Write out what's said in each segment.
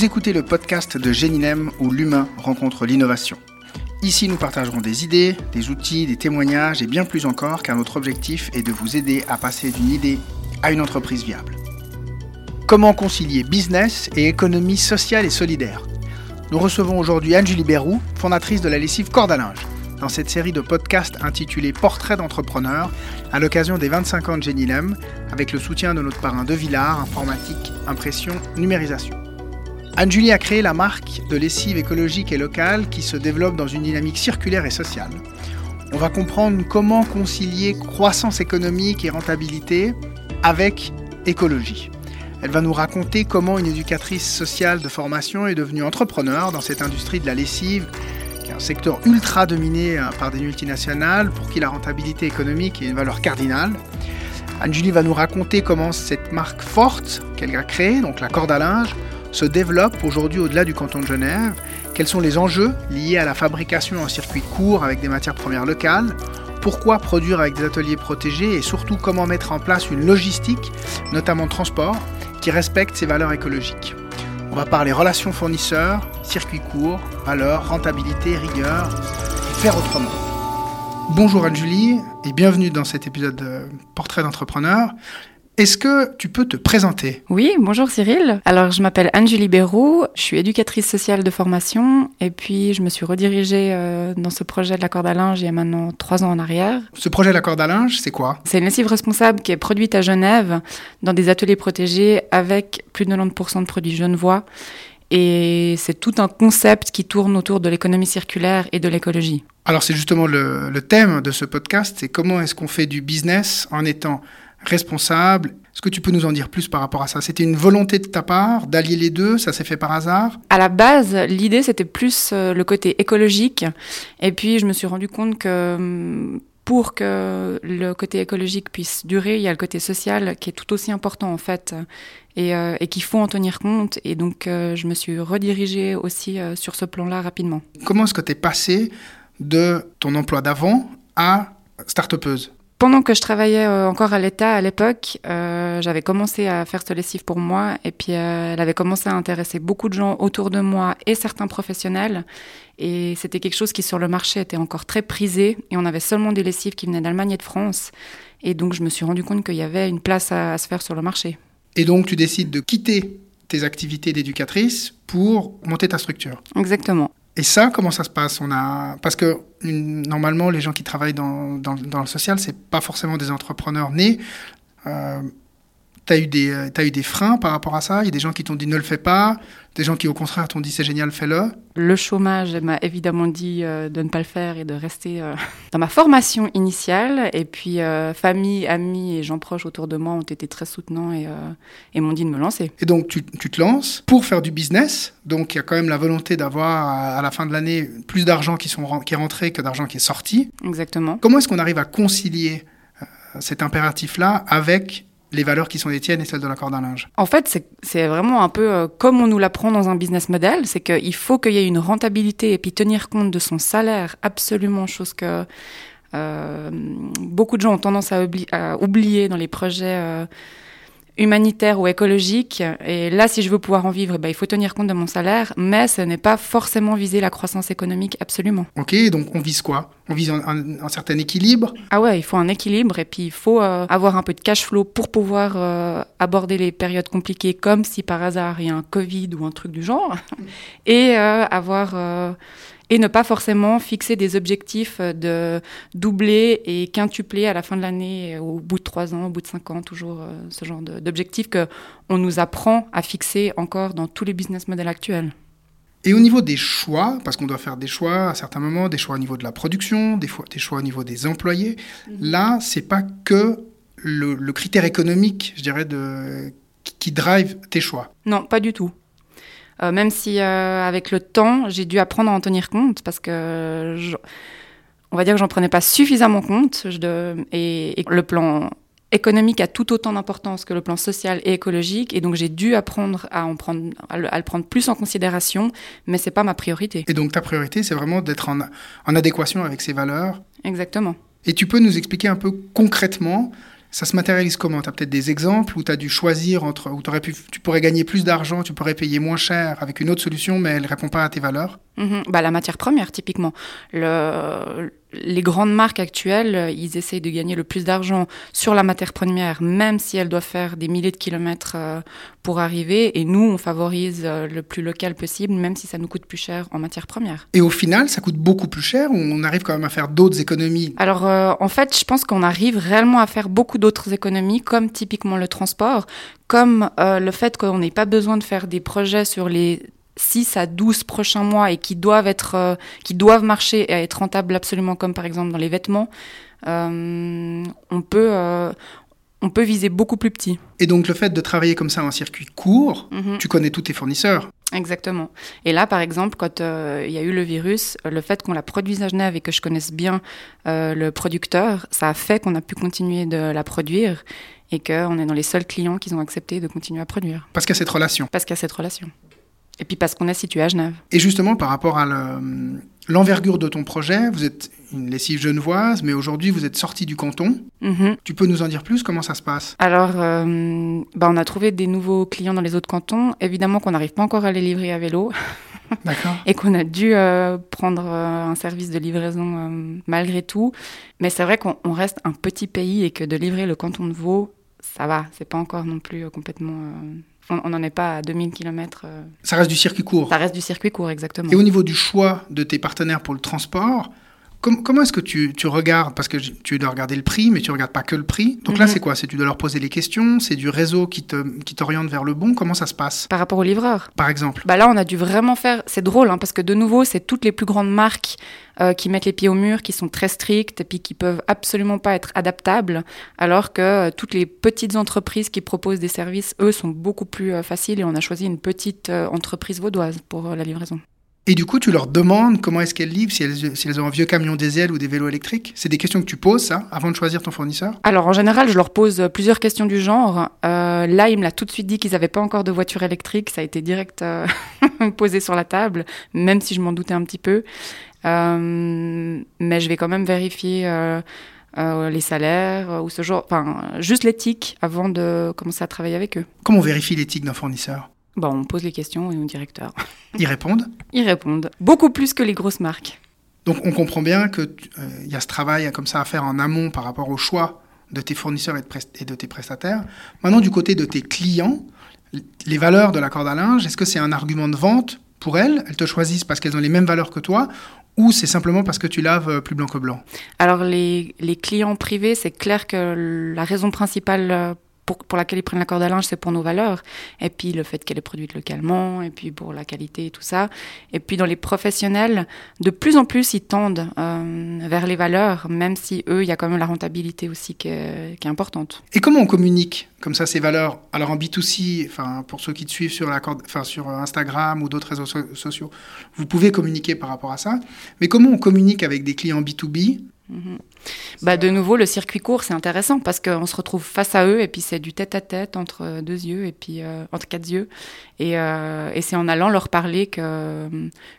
Vous écoutez le podcast de Génilem où l'humain rencontre l'innovation. Ici, nous partagerons des idées, des outils, des témoignages et bien plus encore car notre objectif est de vous aider à passer d'une idée à une entreprise viable. Comment concilier business et économie sociale et solidaire? Nous recevons aujourd'hui Anne-Julie Bérou, fondatrice de la lessive Corde à linge, dans cette série de podcasts intitulée Portrait d'entrepreneur à l'occasion des 25 ans de Génilem avec le soutien de notre parrain De Villard, informatique, impression, numérisation. Anne-Julie a créé la marque de lessive écologique et locale qui se développe dans une dynamique circulaire et sociale. On va comprendre comment concilier croissance économique et rentabilité avec écologie. Elle va nous raconter comment une éducatrice sociale de formation est devenue entrepreneur dans cette industrie de la lessive, qui est un secteur ultra dominé euh, par des multinationales, pour qui la rentabilité économique est une valeur cardinale. Anne-Julie va nous raconter comment cette marque forte qu'elle a créée, donc la corde à linge, se développe aujourd'hui au-delà du canton de Genève, quels sont les enjeux liés à la fabrication en circuit court avec des matières premières locales, pourquoi produire avec des ateliers protégés? Et surtout comment mettre en place une logistique, notamment transport, qui respecte ces valeurs écologiques? On va parler relations fournisseurs, circuit court, valeurs, rentabilité, rigueur et faire autrement. Bonjour Anne-Julie et bienvenue dans cet épisode de Portrait d'entrepreneur. Est-ce que tu peux te présenter? Oui, bonjour Cyril. Alors je m'appelle Anne-Julie je suis éducatrice sociale de formation et puis je me suis redirigée euh, dans ce projet de la corde à linge il y a maintenant trois ans en arrière. Ce projet de la corde à linge, c'est quoi? C'est une lessive responsable qui est produite à Genève dans des ateliers protégés avec plus de 90% de produits genevois. Et c'est tout un concept qui tourne autour de l'économie circulaire et de l'écologie. Alors c'est justement le, le thème de ce podcast, c'est comment est-ce qu'on fait du business en étant responsable. Est-ce que tu peux nous en dire plus par rapport à ça? C'était une volonté de ta part d'allier les deux? Ça s'est fait par hasard? À la base, l'idée c'était plus euh, le côté écologique. Et puis je me suis rendu compte que hum, pour que le côté écologique puisse durer, il y a le côté social qui est tout aussi important en fait et, euh, et qu'il faut en tenir compte. Et donc euh, je me suis redirigée aussi euh, sur ce plan-là rapidement. Comment est-ce que tu es passé de ton emploi d'avant à start-upeuse pendant que je travaillais euh, encore à l'État à l'époque, euh, j'avais commencé à faire ce lessive pour moi et puis euh, elle avait commencé à intéresser beaucoup de gens autour de moi et certains professionnels. Et c'était quelque chose qui sur le marché était encore très prisé et on avait seulement des lessives qui venaient d'Allemagne et de France. Et donc je me suis rendu compte qu'il y avait une place à, à se faire sur le marché. Et donc tu décides de quitter tes activités d'éducatrice pour monter ta structure. Exactement. Et ça, comment ça se passe? On a parce que normalement, les gens qui travaillent dans, dans, le social, c'est pas forcément des entrepreneurs nés. Euh, tu as eu des as eu des freins par rapport à ça? Il y a des gens qui t'ont dit ne le fais pas, des gens qui au contraire t'ont dit c'est génial, fais-le. Le chômage m'a évidemment dit euh, de ne pas le faire et de rester euh, dans ma formation initiale. Et puis euh, famille, amis et gens proches autour de moi ont été très soutenants et, euh, et m'ont dit de me lancer. Et donc tu, tu te lances pour faire du business. Donc il y a quand même la volonté d'avoir à, la fin de l'année plus d'argent qui, sont, qui est rentré que d'argent qui est sorti. Exactement. Comment est-ce qu'on arrive à concilier euh, cet impératif-là avec les valeurs qui sont les tiennes et celles de la corde à linge En fait, c'est- vraiment un peu euh, comme on nous l'apprend dans un business model, c'est qu'il faut qu'il y ait une rentabilité et puis tenir compte de son salaire, absolument, chose que euh, beaucoup de gens ont tendance à, oubli- à oublier dans les projets euh, humanitaires ou écologiques. Et là, si je veux pouvoir en vivre, eh ben, il faut tenir compte de mon salaire, mais ce n'est pas forcément viser la croissance économique, absolument. Ok, donc on vise quoi? On vise un, un- un certain équilibre. Ah ouais, il faut un équilibre et puis il faut euh, avoir un peu de cash flow pour pouvoir euh, aborder les périodes compliquées comme si par hasard il y a un Covid ou un truc du genre et euh, avoir et ne pas forcément fixer des objectifs de doubler et quintupler à la fin de l'année au bout de trois ans, au bout de cinq ans, toujours ce genre d'objectifs que on nous apprend à fixer encore dans tous les business models actuels. Et au niveau des choix, parce qu'on doit faire des choix à certains moments, des choix au niveau de la production, des, fois, des choix au niveau des employés, là, c'est pas que le, le critère économique, je dirais, de, qui, drive tes choix. Non, pas du tout. Euh, même si euh, avec le temps, j'ai dû apprendre à en tenir compte parce que je- on va dire que j'en prenais pas suffisamment compte je de- et, et le plan économique a tout autant d'importance que le plan social et écologique et donc j'ai dû apprendre à en prendre à le, à le prendre plus en considération, mais c'est pas ma priorité. Et donc ta priorité, c'est vraiment d'être en, en adéquation avec ces valeurs. Exactement. Et tu peux nous expliquer un peu concrètement Ça se matérialise comment? Tu as peut-être des exemples où tu as dû choisir entre où pu, tu pourrais gagner plus d'argent, tu pourrais payer moins cher avec une autre solution, mais elle ne répond pas à tes valeurs? Mhm. bah, La matière première, typiquement. Le, les grandes marques actuelles, ils essayent de gagner le plus d'argent sur la matière première, même si elles doivent faire des milliers de kilomètres euh, pour arriver. Et nous, on favorise euh, le plus local possible, même si ça nous coûte plus cher en matière première. Et au final, ça coûte beaucoup plus cher ou on arrive quand même à faire d'autres économies Alors, euh, en fait, je pense qu'on arrive réellement à faire beaucoup d'autres économies, comme typiquement le transport, comme euh, le fait qu'on n'ait pas besoin de faire des projets sur les 6 à 12 prochains mois et qui doivent être, euh, qui doivent marcher et être rentables absolument comme par exemple dans les vêtements, euh, on peut, euh, on peut viser beaucoup plus petit. Et donc le fait de travailler comme ça en circuit court, Mhm. tu connais tous tes fournisseurs. Exactement. Et là, par exemple, quand euh, il y a eu le virus, le fait qu'on la produise à Genève et que je connaisse bien euh, le producteur, ça a fait qu'on a pu continuer de la produire et qu'on est dans les seuls clients qui ont accepté de continuer à produire. Parce qu'il y a cette relation. Parce qu'il y a cette relation. Et puis parce qu'on est situé à Genève. Et justement, par rapport à le- l'envergure de ton projet, vous êtes une lessive genevoise, mais aujourd'hui vous êtes sorti du canton. Mhm. Tu peux nous en dire plus? Comment ça se passe? Alors, euh, bah, on a trouvé des nouveaux clients dans les autres cantons. Évidemment qu'on n'arrive pas encore à les livrer à vélo D'accord. et qu'on a dû euh, prendre euh, un service de livraison malgré tout. Mais c'est vrai qu'on on reste un petit pays et que de livrer le canton de Vaud, ça va. C'est pas encore non plus complètement. Euh, on n'en est pas à 2000 km. Ça reste du circuit court. ça reste du circuit court, exactement. Et au niveau du choix de tes partenaires pour le transport, com- comment est-ce que tu, tu regardes Parce que tu dois regarder le prix, mais tu regardes pas que le prix. Donc là, Mhm. c'est quoi? C'est tu dois leur poser les questions C'est du réseau qui te- qui t'oriente vers le bon Comment ça se passe? Par rapport aux livreurs. Par exemple Bah là, on a dû vraiment faire. C'est drôle, hein, parce que de nouveau, c'est toutes les plus grandes marques euh, qui mettent les pieds au mur, qui sont très strictes et puis qui peuvent absolument pas être adaptables, alors que euh, toutes les petites entreprises qui proposent des services, eux, sont beaucoup plus euh, faciles. Et on a choisi une petite entreprise vaudoise pour la livraison. Et du coup, tu leur demandes comment est-ce qu'elles livrent, si elles, si elles ont un vieux camion diesel ou des vélos électriques C'est des questions que tu poses, ça, avant de choisir ton fournisseur Alors en général, je leur pose plusieurs questions du genre. Euh, là, il me l'a tout de suite dit qu'ils n'avaient pas encore de voiture électrique. Ça a été direct euh, posé sur la table, même si je m'en doutais un petit peu. Euh, mais je vais quand même vérifier euh, les salaires euh, ou ce genre, enfin juste l'éthique avant de commencer à travailler avec eux. Comment on vérifie l'éthique d'un fournisseur? Bon, on pose les questions au directeur. Ils répondent Ils répondent beaucoup plus que les grosses marques. Donc on comprend bien qu'il y a ce travail comme ça à faire en amont par rapport au choix de tes fournisseurs et de, prest- et de tes prestataires. Maintenant, du côté de tes clients, les valeurs de la corde à linge, est-ce que c'est un argument de vente pour elles? Elles te choisissent parce qu'elles ont les mêmes valeurs que toi ou c'est simplement parce que tu laves euh, plus blanc que blanc? Alors les, les clients privés, c'est clair que la raison principale euh, pour, laquelle ils prennent la corde à linge, c'est pour nos valeurs. Et puis le fait qu'elle est produite localement, et puis pour la qualité et tout ça. Et puis dans les professionnels, de plus en plus, ils tendent euh, vers les valeurs, même si eux, il y a quand même la rentabilité aussi qui est, importante. Et comment on communique comme ça ces valeurs? Alors en B2C, enfin pour ceux qui te suivent sur la corde, sur Instagram ou d'autres réseaux so- sociaux, vous pouvez communiquer par rapport à ça. Mais comment on communique avec des clients B2B Mhm. Bah, de nouveau, le circuit court, c'est intéressant parce qu'on se retrouve face à eux et puis c'est du tête-à-tête entre deux yeux et puis euh, entre quatre yeux. Et, euh, et c'est en allant leur parler que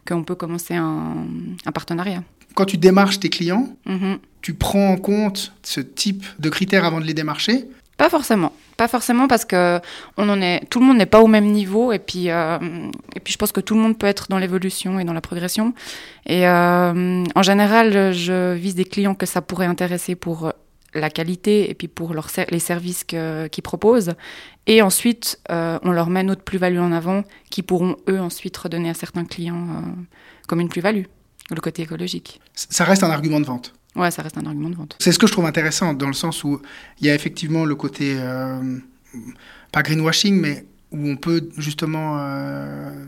qu'on peut commencer un, un partenariat. Quand tu démarches tes clients, Mhm. tu prends en compte ce type de critères avant de les démarcher? Pas forcément. Pas forcément parce que on en est, tout le monde n'est pas au même niveau et puis, euh, et puis je pense que tout le monde peut être dans l'évolution et dans la progression. Et euh, en général, je vise des clients que ça pourrait intéresser pour la qualité et puis pour leur les services qu'ils proposent. Et ensuite, euh, on leur met notre plus-value en avant qui pourront eux ensuite redonner à certains clients comme une plus-value, le côté écologique. Ça reste un argument de vente. Ouais, ça reste un argument de vente. C'est ce que je trouve intéressant, dans le sens où il y a effectivement le côté, euh, pas greenwashing, mais où on peut justement euh,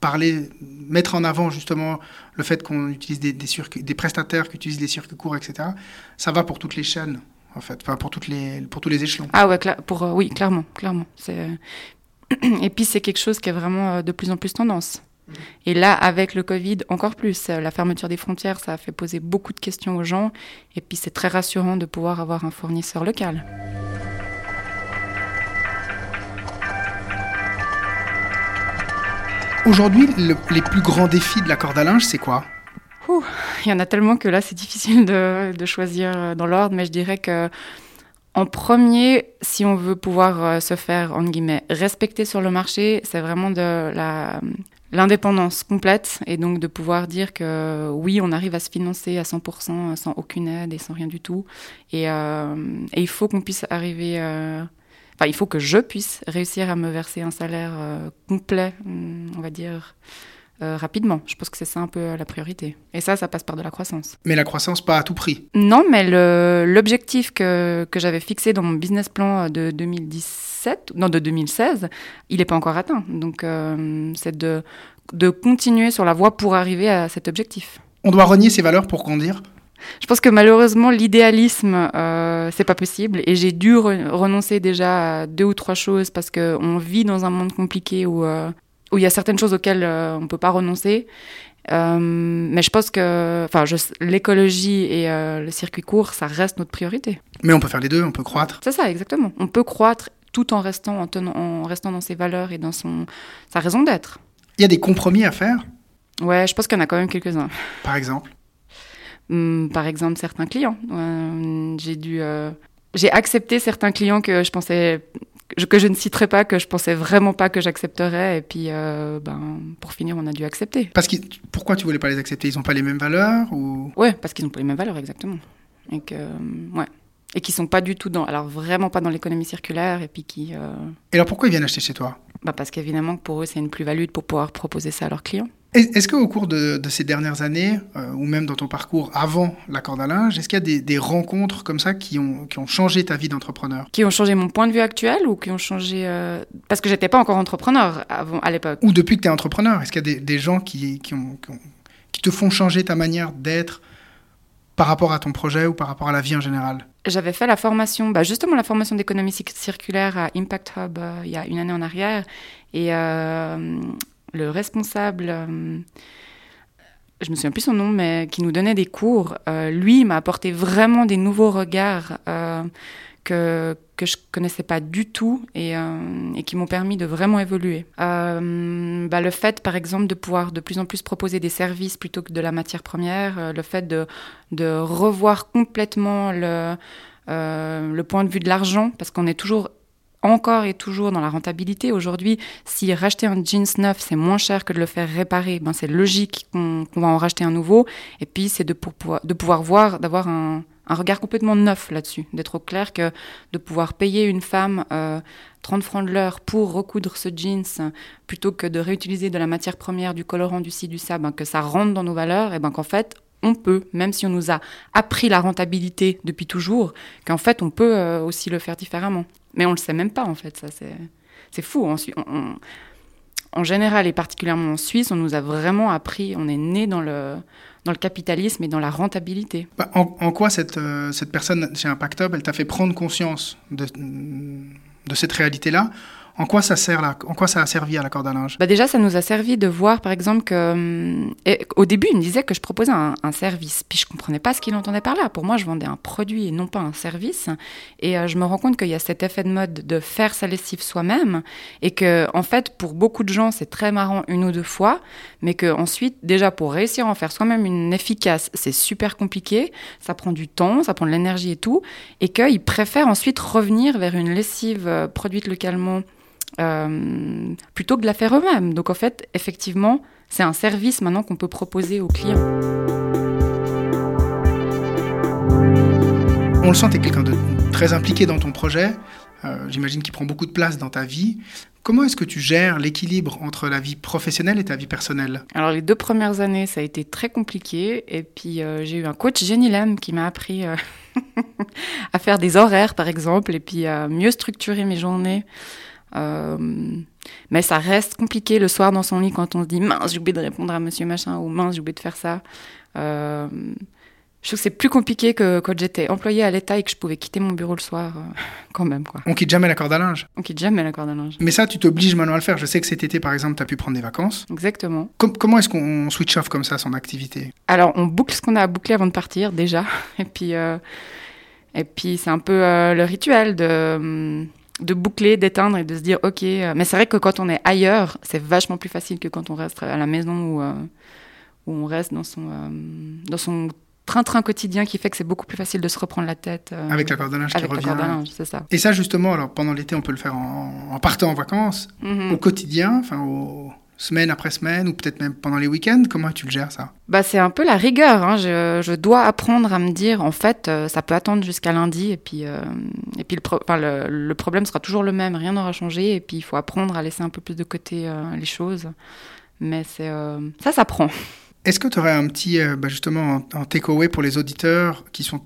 parler, mettre en avant justement le fait qu'on utilise des, des, circuits- des prestataires qui utilisent des circuits courts, etc. Ça va pour toutes les chaînes, en fait, enfin pour, toutes les, pour tous les échelons. Ah ouais, pour, euh, oui, clairement, clairement. Et puis c'est quelque chose qui est vraiment de plus en plus tendance. Et là, avec le Covid, encore plus. La fermeture des frontières, ça a fait poser beaucoup de questions aux gens. Et puis c'est très rassurant de pouvoir avoir un fournisseur local. Aujourd'hui, le- les plus grands défis de la corde à linge, c'est quoi? Il y en a tellement que là, c'est difficile de, de choisir euh, dans l'ordre, mais je dirais que En premier, si on veut pouvoir se faire, en guillemets, respecter sur le marché, c'est vraiment de la, l'indépendance complète et donc de pouvoir dire que oui, on arrive à se financer à 100% sans aucune aide et sans rien du tout. Et, euh, il faut qu'on puisse arriver, euh, enfin, il faut que je puisse réussir à me verser un salaire euh, complet, on va dire. Rapidement. Je pense que c'est ça un peu la priorité. Et ça, ça passe par de la croissance. Mais la croissance, pas à tout prix. Non, mais l'objectif que, que j'avais fixé dans mon business plan de 2017, non, de 2016, il n'est pas encore atteint. Donc, euh, c'est de, de continuer sur la voie pour arriver à cet objectif. On doit renier ses valeurs pour grandir je pense que malheureusement, l'idéalisme, euh, c'est pas possible. Et j'ai dû renoncer déjà à deux ou trois choses parce qu'on vit dans un monde compliqué où, euh, où il y a certaines choses auxquelles euh, on ne peut pas renoncer. mais je pense que enfin, l'écologie et le circuit court, ça reste notre priorité. Mais on peut faire les deux, on peut croître. C'est ça, exactement. On peut croître tout en restant, en, tenant, en restant dans ses valeurs et dans son, sa raison d'être. Il y a des compromis à faire? Ouais, je pense qu'il y en a quand même quelques-uns. Par exemple? Hum, Par exemple, certains clients. Euh, j'ai dû. Euh, j'ai accepté certains clients que je pensais. Que je ne citerai pas, que je pensais vraiment pas que j'accepterais. Et puis, euh, ben, pour finir, on a dû accepter. Parce que, pourquoi tu voulais pas les accepter? Ils n'ont pas les mêmes valeurs ou... Ouais, parce qu'ils n'ont pas les mêmes valeurs, exactement. Et que, ouais et qui sont pas du tout dans, alors vraiment pas dans l'économie circulaire et puis qui. Euh, et alors pourquoi ils viennent acheter chez toi? Bah parce qu'évidemment pour eux c'est une plus-value pour pouvoir proposer ça à leurs clients. Est-ce qu'au cours de, ces dernières années, euh, ou même dans ton parcours avant la corde à linge, est-ce qu'il y a des, rencontres comme ça qui ont, qui ont changé ta vie d'entrepreneur? Qui ont changé mon point de vue actuel ou qui ont changé... Euh, parce que j'étais pas encore entrepreneur avant, à l'époque. Ou depuis que tu es entrepreneur, est-ce qu'il y a des, des gens qui, qui, ont, qui, te font changer ta manière d'être par rapport à ton projet ou par rapport à la vie en général? J'avais fait la formation, bah justement la formation d'économie circulaire à Impact Hub euh, il y a une année en arrière. Et le responsable, euh, je me souviens plus son nom, mais qui nous donnait des cours, lui m'a apporté vraiment des nouveaux regards que, que je connaissais pas du tout et, euh, qui m'ont permis de vraiment évoluer. Euh, bah, le fait, par exemple, de pouvoir de plus en plus proposer des services plutôt que de la matière première, euh, le fait de, de revoir complètement le, le point de vue de l'argent, parce qu'on est toujours encore et toujours dans la rentabilité. Aujourd'hui, si racheter un jeans neuf, c'est moins cher que de le faire réparer, ben c'est logique qu'on va en racheter un nouveau. Et puis, c'est de, de pouvoir voir, d'avoir un, regard complètement neuf là-dessus, d'être au clair que de pouvoir payer une femme 30 euh, francs de l'heure pour recoudre ce jeans plutôt que de réutiliser de la matière première, du colorant, du ci, du ça, ben, que ça rentre dans nos valeurs, et ben qu'en fait, on peut, même si on nous a appris la rentabilité depuis toujours, qu'en fait, on peut euh, aussi le faire différemment. Mais on le sait même pas, en fait, ça, c'est fou. en général, et particulièrement en Suisse, on nous a vraiment appris, on est né dans le dans le capitalisme et dans la rentabilité. Bah, en, quoi cette, euh, cette personne chez Impact Hub, elle t'a fait prendre conscience de, de cette réalité-là? En quoi ça sert là En quoi ça a servi à la corde à linge? Bah Déjà, ça nous a servi de voir, par exemple, que hum, au début, il me disait que je proposais un, service, puis je comprenais pas ce qu'il entendait par là. Pour moi, je vendais un produit et non pas un service. Et euh, je me rends compte qu'il y a cet effet de mode de faire sa lessive soi-même, et que en fait, pour beaucoup de gens, c'est très marrant une ou deux fois, mais que ensuite, déjà pour réussir à en faire soi-même une efficace, c'est super compliqué. Ça prend du temps, ça prend de l'énergie et tout, et qu'ils préfèrent ensuite revenir vers une lessive euh, produite localement euh, plutôt que de la faire eux-mêmes. Donc en fait, effectivement, c'est un service maintenant qu'on peut proposer aux clients. On le sent, tu es quelqu'un de très impliqué dans ton projet. Euh, j'imagine qu'il prend beaucoup de place dans ta vie. Comment est-ce que tu gères l'équilibre entre la vie professionnelle et ta vie personnelle? Alors les deux premières années, ça a été très compliqué. Et puis euh, j'ai eu un coach Jenny Lam qui m'a appris à faire des horaires, par exemple, et puis à mieux structurer mes journées. Euh, mais ça reste compliqué le soir dans son lit quand on se dit mince, j'ai oublié de répondre à monsieur machin ou mince, j'ai oublié de faire ça. Euh, je trouve que c'est plus compliqué que quand j'étais employée à l'État et que je pouvais quitter mon bureau le soir, euh, quand même. Quoi. On quitte jamais la corde à linge On quitte jamais la corde à linge. Mais ça, tu t'obliges maintenant à le faire. Je sais que cet été, par exemple, tu as pu prendre des vacances. Exactement. comment est-ce qu'on switch off comme ça son activité? Alors, on boucle ce qu'on a à boucler avant de partir, déjà. Et puis, et puis c'est un peu le rituel de hum, de boucler, d'éteindre et de se dire ok. Euh, mais c'est vrai que quand on est ailleurs, c'est vachement plus facile que quand on reste à la maison ou où on reste dans son, euh, dans son train-train quotidien qui fait que c'est beaucoup plus facile de se reprendre la tête. euh, avec la corde à linge qui revient. Avec la corde à linge, c'est ça. Et ça, justement, alors pendant l'été, on peut le faire en, en partant en vacances, Mhm. au quotidien, enfin, au, semaine après semaine, ou peut-être même pendant les week-ends. Comment tu le gères, ça? Bah, c'est un peu la rigueur. Hein. Je, je, dois apprendre à me dire, en fait, euh, ça peut attendre jusqu'à lundi. Et puis, euh, et puis le, pro enfin, le, le, problème sera toujours le même. Rien n'aura changé. Et puis, il faut apprendre à laisser un peu plus de côté euh, les choses. Mais c'est ça, ça prend. Est-ce que tu aurais un petit, bah justement, en, en takeaway pour les auditeurs qui sont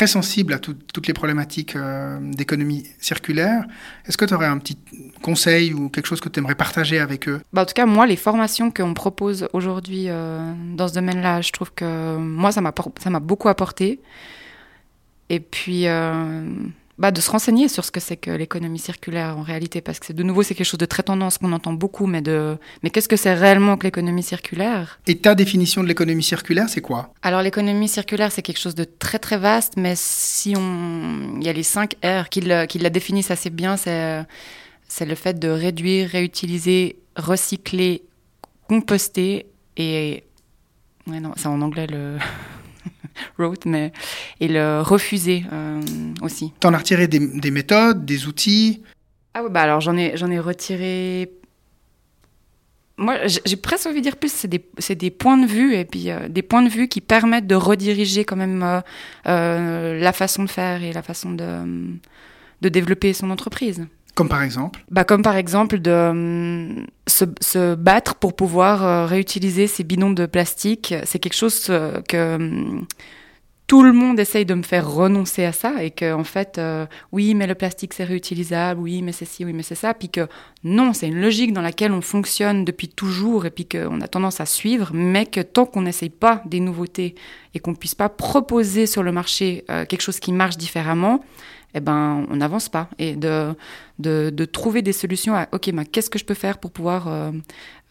très sensibles à tout, toutes les problématiques euh, d'économie circulaire. Est-ce que tu aurais un petit conseil ou quelque chose que tu aimerais partager avec eux? Bah En tout cas, moi, les formations qu'on propose aujourd'hui euh, dans ce domaine-là, je trouve que moi, ça m'a beaucoup apporté. Et puis, euh, bah, de se renseigner sur ce que c'est que l'économie circulaire en réalité, parce que c'est de nouveau, c'est quelque chose de très tendance qu'on entend beaucoup, mais, de... mais qu'est-ce que c'est réellement que l'économie circulaire? Et ta définition de l'économie circulaire, c'est quoi? Alors l'économie circulaire, c'est quelque chose de très très vaste, mais si on... Il y a les 5 R qui, le, qui la définissent assez bien, c'est, c'est le fait de réduire, réutiliser, recycler, composter et... Ouais, non, c'est en anglais le... wrote, mais et le refuser euh, aussi. T'en as retiré des, des, méthodes, des outils? Ah ouais, bah alors j'en ai, j'en ai retiré. Moi, j'ai presque envie de dire plus, c'est des, c'est des points de vue et puis euh, des points de vue qui permettent de rediriger quand même euh, euh, la façon de faire et la façon de, de développer son entreprise. Comme par exemple bah, Comme par exemple de euh, se, battre pour pouvoir euh, réutiliser ces bidons de plastique. C'est quelque chose euh, que tout le monde essaye de me faire renoncer à ça et que en fait, oui, mais le plastique c'est réutilisable, oui, mais c'est ci, oui, mais c'est ça. Puis que non, c'est une logique dans laquelle on fonctionne depuis toujours et puis qu'on a tendance à suivre, mais que tant qu'on n'essaye pas des nouveautés et qu'on puisse pas proposer sur le marché quelque chose qui marche différemment, eh ben, on n'avance pas. Et de, de, trouver des solutions à, OK, ben, qu'est-ce que je peux faire pour pouvoir euh,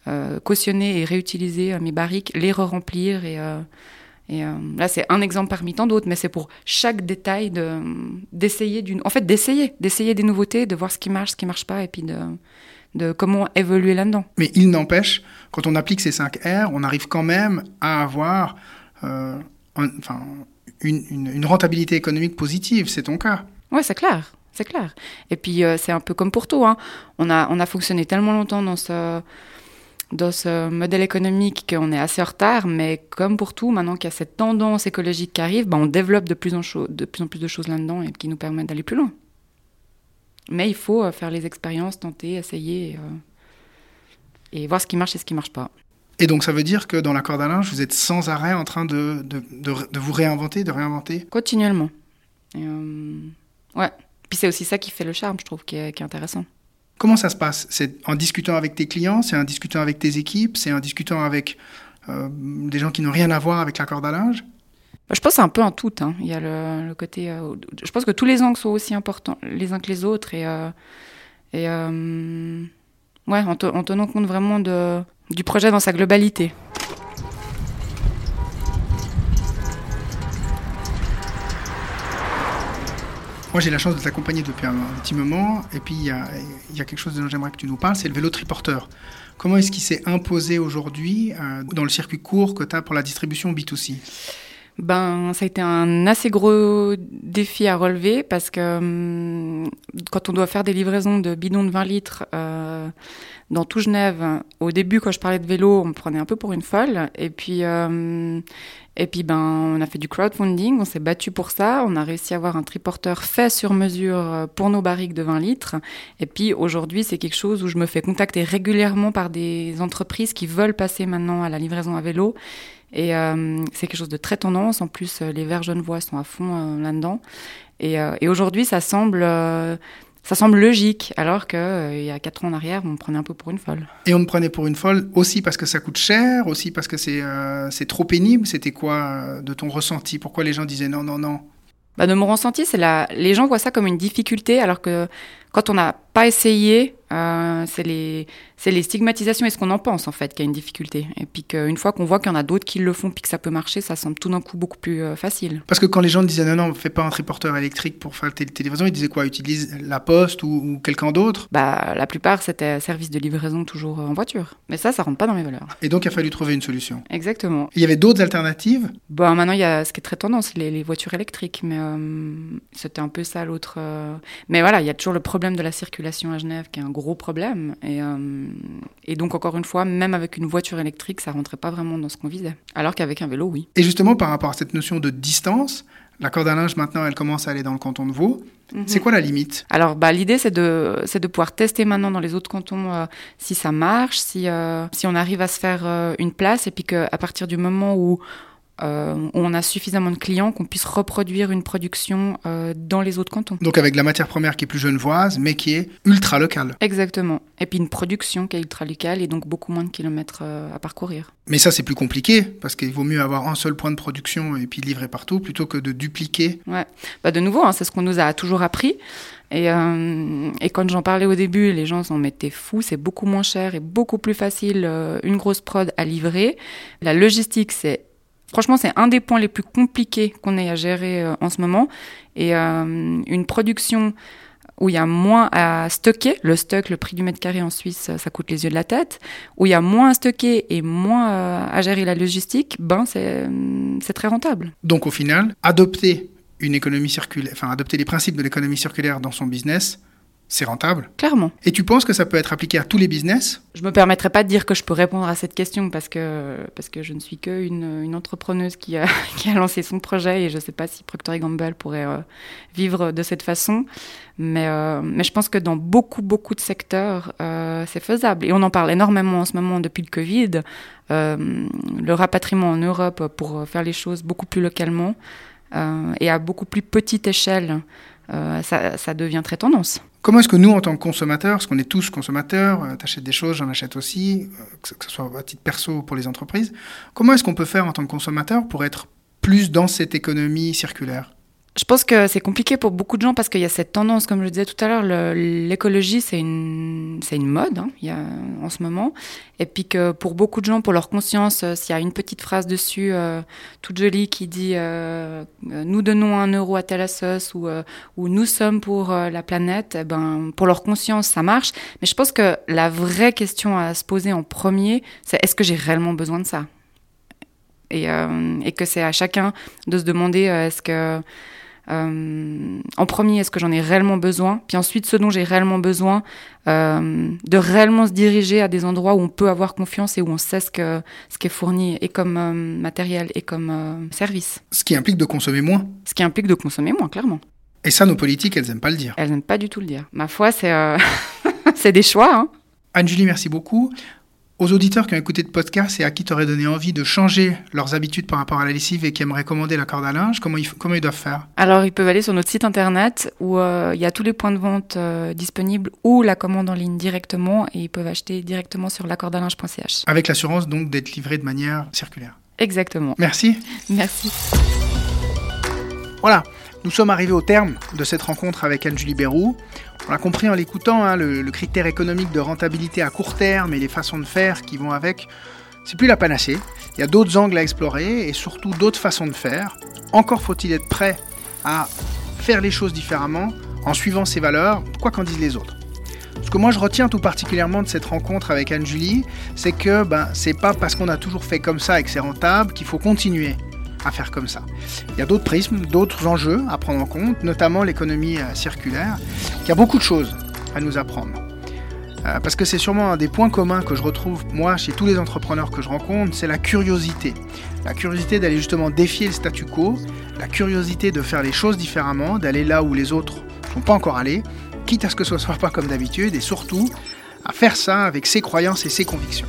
euh, cautionner et réutiliser euh, mes barriques, les re-remplir. Et, et là, c'est un exemple parmi tant d'autres, mais c'est pour chaque détail de, d'essayer d'une... En fait, d'essayer, d'essayer des nouveautés, de voir ce qui marche, ce qui marche pas, et puis de, de comment évoluer là-dedans. Mais il n'empêche, quand on applique ces 5 R, on arrive quand même à avoir enfin, une, une rentabilité économique positive. C'est ton cas. Oui, c'est clair, c'est clair. Et puis euh, c'est un peu comme pour tout. Hein. On, a, on a fonctionné tellement longtemps dans ce, dans ce modèle économique qu'on est assez en retard, mais comme pour tout, maintenant qu'il y a cette tendance écologique qui arrive, ben, on développe de plus, en de plus en plus de choses là-dedans et qui nous permettent d'aller plus loin. Mais il faut euh, faire les expériences, tenter, essayer et, euh, et, voir ce qui marche et ce qui ne marche pas. Et donc ça veut dire que dans la corde à linge, vous êtes sans arrêt en train de, de, de, de vous réinventer, de réinventer? Continuellement. Et Ouais. Puis c'est aussi ça qui fait le charme, je trouve, qui est, qui est intéressant. Comment ça se passe? C'est en discutant avec tes clients, c'est en discutant avec tes équipes, c'est en discutant avec euh, des gens qui n'ont rien à voir avec la corde à linge Je pense un peu en tout. Hein. Il y a le, le côté. Euh, je pense que tous les angles sont aussi importants les uns que les autres et, euh, et ouais, en, te, en, tenant compte vraiment de, du projet dans sa globalité. Moi, j'ai la chance de t'accompagner depuis un, petit moment. Et puis, il y a, y a, quelque chose dont j'aimerais que tu nous parles, c'est le vélo triporteur. Comment est-ce qu'il s'est imposé aujourd'hui euh, dans le circuit court que tu as pour la distribution B2C ben, ça a été un assez gros défi à relever parce que hum, quand on doit faire des livraisons de bidons de 20 litres euh, dans tout Genève, au début, quand je parlais de vélo, on me prenait un peu pour une folle. Et puis, euh, et puis ben, on a fait du crowdfunding, on s'est battu pour ça. On a réussi à avoir un triporteur fait sur mesure pour nos barriques de 20 litres. Et puis aujourd'hui, c'est quelque chose où je me fais contacter régulièrement par des entreprises qui veulent passer maintenant à la livraison à vélo. Et euh, c'est quelque chose de très tendance. En plus, les Verts Genevois sont à fond euh, là-dedans. Et, euh, et aujourd'hui, ça semble, euh, ça semble logique, alors qu'il il y a quatre ans en arrière, on me prenait un peu pour une folle. Et on me prenait pour une folle aussi parce que ça coûte cher, aussi parce que c'est c'est trop pénible. C'était quoi de ton ressenti? Pourquoi les gens disaient non, non, non? Bah de mon ressenti, c'est la... les gens voient ça comme une difficulté, alors que quand on n'a pas essayé, euh, c'est les, les stigmatisations et ce qu'on en pense en fait qui a une difficulté. Et puis qu'une fois qu'on voit qu'il y en a d'autres qui le font puis que ça peut marcher, ça semble tout d'un coup beaucoup plus euh, facile. Parce que quand les gens disaient non, non, fais pas un triporteur électrique pour faire la télévision, ils disaient quoi? Utilise la poste ou, ou quelqu'un d'autre? Bah, la plupart c'était service de livraison toujours en voiture. Mais ça, ça rentre pas dans mes valeurs. Et donc il a fallu trouver une solution. Exactement. Il y avait d'autres alternatives? Bon, maintenant il y a ce qui est très tendance, les, les voitures électriques, mais euh, c'était un peu ça l'autre. Mais voilà, il y a toujours le problème de la circulation à Genève qui est un gros problème. Et, euh, et donc, encore une fois, même avec une voiture électrique, ça rentrait pas vraiment dans ce qu'on visait. Alors qu'avec un vélo, oui. Et justement, par rapport à cette notion de distance, la corde à linge, maintenant, elle commence à aller dans le canton de Vaud. C'est quoi la limite? Alors, bah, l'idée, c'est de, c'est de pouvoir tester maintenant dans les autres cantons euh, si ça marche, si, euh, si on arrive à se faire euh, une place, et puis qu'à partir du moment où, euh, où on a suffisamment de clients, qu'on puisse reproduire une production euh, dans les autres cantons. Donc avec de la matière première qui est plus genevoise, mais qui est ultra locale. Exactement. Et puis une production qui est ultra locale et donc beaucoup moins de kilomètres euh, à parcourir. Mais ça, c'est plus compliqué, parce qu'il vaut mieux avoir un seul point de production et puis livrer partout, plutôt que de dupliquer. Ouais. Bah de nouveau, hein, c'est ce qu'on nous a toujours appris. Et, euh, et quand j'en parlais au début, les gens s'en mettaient fous. C'est beaucoup moins cher et beaucoup plus facile euh, une grosse prod à livrer. La logistique, c'est franchement c'est un des points les plus compliqués qu'on ait à gérer euh, en ce moment. Et euh, une production où il y a moins à stocker, le stock, le prix du mètre carré en Suisse, ça coûte les yeux de la tête, où il y a moins à stocker et moins euh, à gérer la logistique, ben c'est très rentable. Donc au final, adopter une économie circulaire, enfin adopter les principes de l'économie circulaire dans son business, c'est rentable. Clairement. Et tu penses que ça peut être appliqué à tous les business? Je me permettrai pas de dire que je peux répondre à cette question parce que, parce que je ne suis qu'une une entrepreneuse qui a, qui a lancé son projet et je ne sais pas si Procter Gamble pourrait euh, vivre de cette façon. Mais, euh, mais je pense que dans beaucoup, beaucoup de secteurs, euh, c'est faisable. Et on en parle énormément en ce moment depuis le Covid. Le rapatriement en Europe pour faire les choses beaucoup plus localement et à beaucoup plus petite échelle, ça, ça devient très tendance. Comment est-ce que nous, en tant que consommateurs, parce qu'on est tous consommateurs, euh, t'achètes des choses, j'en achète aussi, euh, que ce- soit à titre perso ou pour les entreprises, comment est-ce qu'on peut faire en tant que consommateur pour être plus dans cette économie circulaire? Je pense que c'est compliqué pour beaucoup de gens parce qu'il y a cette tendance, comme je le disais tout à l'heure, l'écologie c'est une c'est une mode hein, y a, en ce moment, et puis que pour beaucoup de gens, pour leur conscience, euh, s'il y a une petite phrase dessus euh, toute jolie qui dit euh, nous donnons un euro à telle ou ou nous sommes pour la planète, eh ben pour leur conscience ça marche. Mais je pense que la vraie question à se poser en premier, c'est est-ce que j'ai réellement besoin de ça? Et, que c'est à chacun de se demander est-ce que en premier, est-ce que j'en ai réellement besoin? Puis ensuite, ce dont j'ai réellement besoin, euh, de réellement se diriger à des endroits où on peut avoir confiance et où on sait ce, que, ce qui est fourni et comme euh, matériel et comme euh, service. Ce qui implique de consommer moins. Ce qui implique de consommer moins, clairement. Et ça, nos politiques, elles n'aiment pas le dire. Elles n'aiment pas du tout le dire. Ma foi, c'est euh, c'est des choix. Hein. Anne-Julie, merci beaucoup. Aux auditeurs qui ont écouté le podcast et à qui tu aurais donné envie de changer leurs habitudes par rapport à la lessive et qui aimeraient commander la corde à linge, comment ils, f- comment ils doivent faire? Alors, ils peuvent aller sur notre site internet où euh, il y a tous les points de vente euh, disponibles ou la commande en ligne directement et ils peuvent acheter directement sur l'accordalinge.ch. Avec l'assurance donc d'être livrés de manière circulaire. Exactement. Merci. Merci. Voilà, nous sommes arrivés au terme de cette rencontre avec Anne-Julie Bérou. On l'a compris en l'écoutant, hein, le, critère économique de rentabilité à court terme et les façons de faire qui vont avec, c'est plus la panacée. Il y a d'autres angles à explorer et surtout d'autres façons de faire. Encore faut-il être prêt à faire les choses différemment en suivant ses valeurs, quoi qu'en disent les autres. Ce que moi je retiens tout particulièrement de cette rencontre avec Anne-Julie, c'est que ben, c'est pas parce qu'on a toujours fait comme ça et que c'est rentable qu'il faut continuer à faire comme ça. Il y a d'autres prismes, d'autres enjeux à prendre en compte, notamment l'économie euh, circulaire, qui a beaucoup de choses à nous apprendre. Euh, parce que c'est sûrement un des points communs que je retrouve moi chez tous les entrepreneurs que je rencontre, c'est la curiosité. La curiosité d'aller justement défier le statu quo, la curiosité de faire les choses différemment, d'aller là où les autres ne sont pas encore allés, quitte à ce que ce ne soit pas comme d'habitude, et surtout à faire ça avec ses croyances et ses convictions.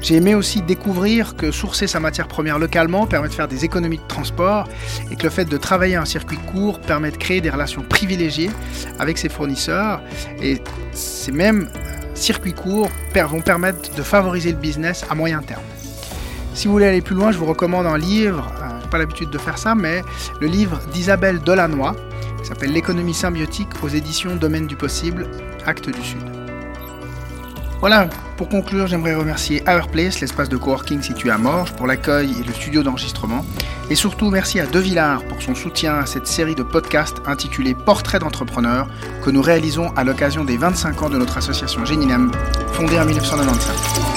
J'ai aimé aussi découvrir que sourcer sa matière première localement permet de faire des économies de transport et que le fait de travailler un circuit court permet de créer des relations privilégiées avec ses fournisseurs. Et ces mêmes circuits courts vont permettre de favoriser le business à moyen terme. Si vous voulez aller plus loin, je vous recommande un livre, euh, je vais pas l'habitude de faire ça, mais le livre d'Isabelle Delannoy, qui s'appelle L'économie symbiotique aux éditions Domaine du possible, Acte du Sud. Voilà, pour conclure, j'aimerais remercier Hourplace, l'espace de coworking situé à Morges, pour l'accueil et le studio d'enregistrement. Et surtout, merci à De Villard pour son soutien à cette série de podcasts intitulée Portrait d'entrepreneur que nous réalisons à l'occasion des 25 ans de notre association Géninem, fondée en 1995.